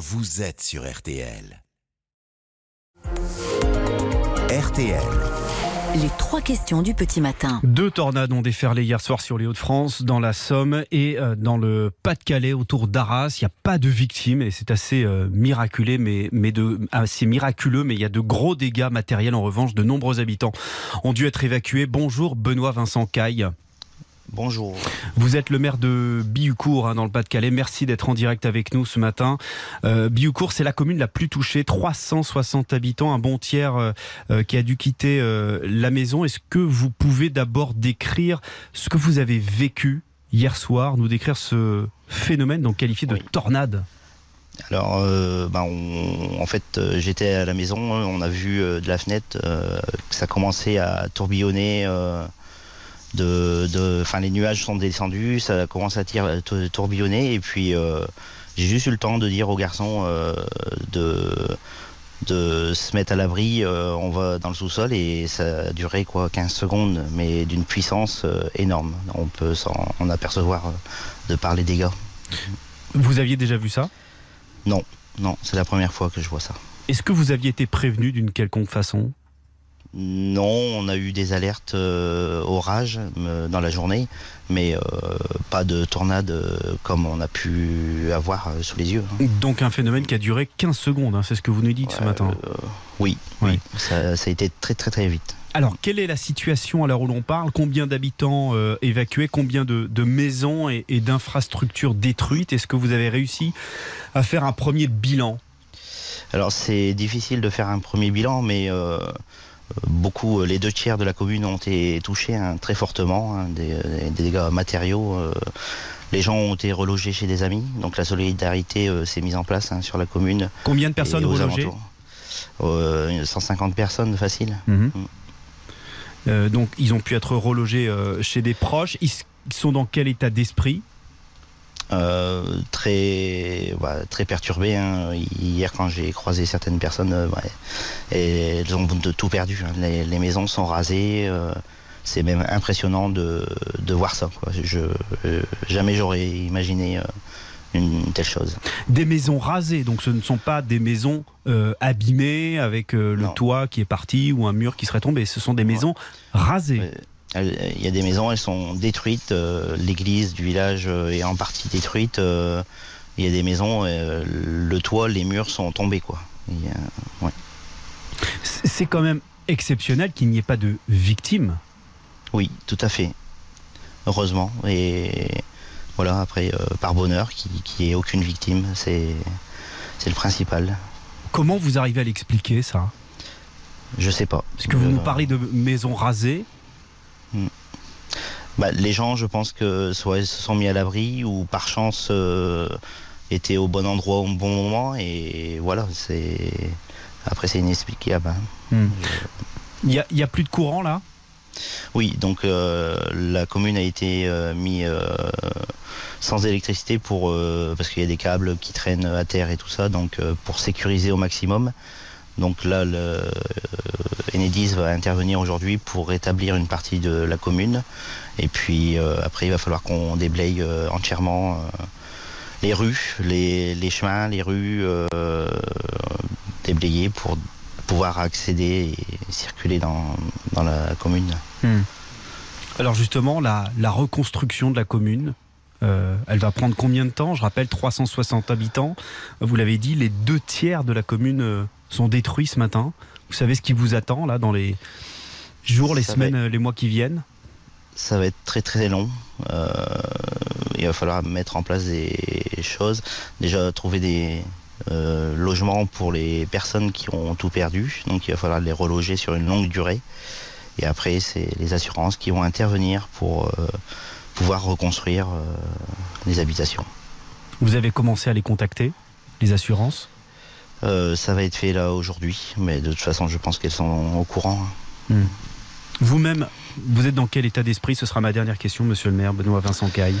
vous êtes sur RTL. RTL. Les trois questions du petit matin. Deux tornades ont déferlé hier soir sur les Hauts-de-France, dans la Somme et euh, dans le Pas-de-Calais, autour d'Arras. Il n'y a pas de victimes et c'est assez euh, miraculé, mais, mais de, assez miraculeux, mais il y a de gros dégâts matériels. En revanche, de nombreux habitants ont dû être évacués. Bonjour, Benoît Vincent Caille. Bonjour. Vous êtes le maire de Biucourt hein, dans le Pas-de-Calais. Merci d'être en direct avec nous ce matin. Euh, Biucourt, c'est la commune la plus touchée, 360 habitants, un bon tiers euh, euh, qui a dû quitter euh, la maison. Est-ce que vous pouvez d'abord décrire ce que vous avez vécu hier soir, nous décrire ce phénomène donc qualifié de Oui. tornade? Alors, euh, ben, on- en fait, euh, j'étais à la maison, on a vu euh, de la fenêtre que ça commençait à tourbillonner. Euh, de, de, enfin, les nuages sont descendus, ça commence à tou- tourbillonner, et puis euh, j'ai juste eu le temps de dire aux garçons euh, de de se mettre à l'abri, euh, on va dans le sous-sol et ça a duré quoi 15 secondes mais d'une puissance euh, énorme. On peut s'en en apercevoir euh, de par les dégâts. Vous aviez déjà vu ça? Non, non, c'est la première fois que je vois ça. Est-ce que vous aviez été prévenu d'une quelconque façon? Non, on a eu des alertes euh, orage euh, dans la journée, mais euh, pas de tornade comme on a pu avoir sous les yeux. hein. Donc un phénomène qui a duré 15 secondes, hein, c'est ce que vous nous dites ce matin. oui, Oui. oui. Ça, ça a été très très très vite. Alors, quelle est la situation à l'heure où l'on parle? Combien d'habitants évacués? Combien de, de maisons et, et d'infrastructures détruites? Est-ce que vous avez réussi à faire un premier bilan? Alors c'est difficile de faire un premier bilan, mais beaucoup, euh, les deux tiers de la commune ont été touchés hein, très fortement, hein, des, des dégâts matériaux. euh, les gens ont été relogés chez des amis, donc la solidarité euh, s'est mise en place hein, sur la commune. Combien de personnes relogées alentours. Euh, 150 personnes facile. Mhm. Euh, Donc, ils ont pu être relogés euh, chez des proches. Ils sont dans quel état d'esprit? Euh, très bah, très perturbé. hein. Hier, quand j'ai croisé certaines personnes, euh, et elles ont de tout perdu. hein. Les, les maisons sont rasées. euh, c'est même impressionnant de, de voir ça. Quoi. Je, euh, jamais j'aurais imaginé euh, une telle chose. Des maisons rasées, donc ce ne sont pas des maisons euh, abîmées avec euh, le Non. toit qui est parti ou un mur qui serait tombé. Ce sont des maisons rasées. Euh, Il y a des maisons, elles sont détruites. euh, L'église du village euh, est en partie détruite. Il y a des maisons, le toit, les murs sont tombés. Quoi. Ouais. C'est quand même exceptionnel qu'il n'y ait pas de victimes. Oui, tout à fait. Heureusement. Et voilà, après, par bonheur, qu'il n'y ait aucune victime, c'est c'est le principal. Comment vous arrivez à l'expliquer ça? Je sais pas. Parce que vous Euh, nous parlez de maisons rasées. Bah, les gens, je pense que soit ils se sont mis à l'abri ou par chance euh, étaient au bon endroit au bon moment. Et voilà, c'est. Après, c'est inexplicable. hein. Il n'y a, il y a plus de courant là? Oui, donc euh, la commune a été euh, mise sans électricité pour euh, parce qu'il y a des câbles qui traînent à terre et tout ça, donc euh, pour sécuriser au maximum. Donc là, le euh, Enedis va intervenir aujourd'hui pour rétablir une partie de la commune. Et puis euh, après, il va falloir qu'on déblaye euh, entièrement les rues, les, chemins, les rues déblayées pour pouvoir accéder et circuler dans, la commune. Alors justement, la, reconstruction de la commune, elle va prendre combien de temps? Je rappelle 360 habitants. Vous l'avez dit, les deux tiers de la commune sont détruits ce matin. Vous savez ce qui vous attend là dans les jours, les Ça semaines, euh, les mois qui viennent? Ça va être très très long. Euh, il va falloir mettre en place des choses. Déjà trouver des euh, logements pour les personnes qui ont tout perdu. Donc il va falloir les reloger sur une longue durée. Et après, c'est les assurances qui vont intervenir pour euh, pouvoir reconstruire les habitations. Vous avez commencé à les contacter, les assurances? Euh, ça va être fait là aujourd'hui, mais de toute façon, je pense qu'elles sont au courant. Vous-même, vous êtes dans quel état d'esprit? Ce sera ma dernière question, monsieur le maire, Benoît Vincent Caille.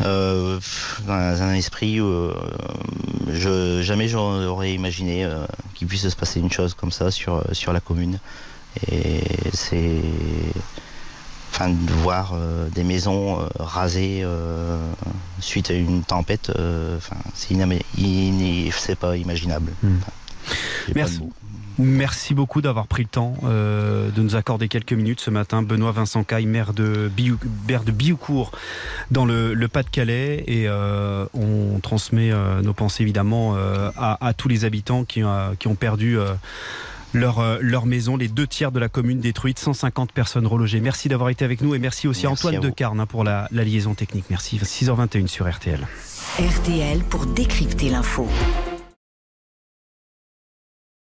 Euh, dans un esprit où euh, je, jamais j'aurais imaginé qu'il puisse se passer une chose comme ça sur, sur la commune. Et c'est. Enfin de voir euh, des maisons euh, rasées euh, suite à une tempête, enfin c'est c'est pas imaginable. Hmm. Merci. Merci beaucoup d'avoir pris le temps de nous accorder quelques minutes ce matin. Benoît Vincent Caille, maire de, de Bioucourt dans le, Pas-de-Calais. Et on transmet nos pensées évidemment à, tous les habitants qui, qui ont perdu leur, euh, leur maison, les deux tiers de la commune détruite, 150 personnes relogées. Merci d'avoir été avec nous et merci aussi à Antoine Decarne hein, pour la, la liaison technique. Merci. 6h21 sur RTL. RTL pour décrypter l'info.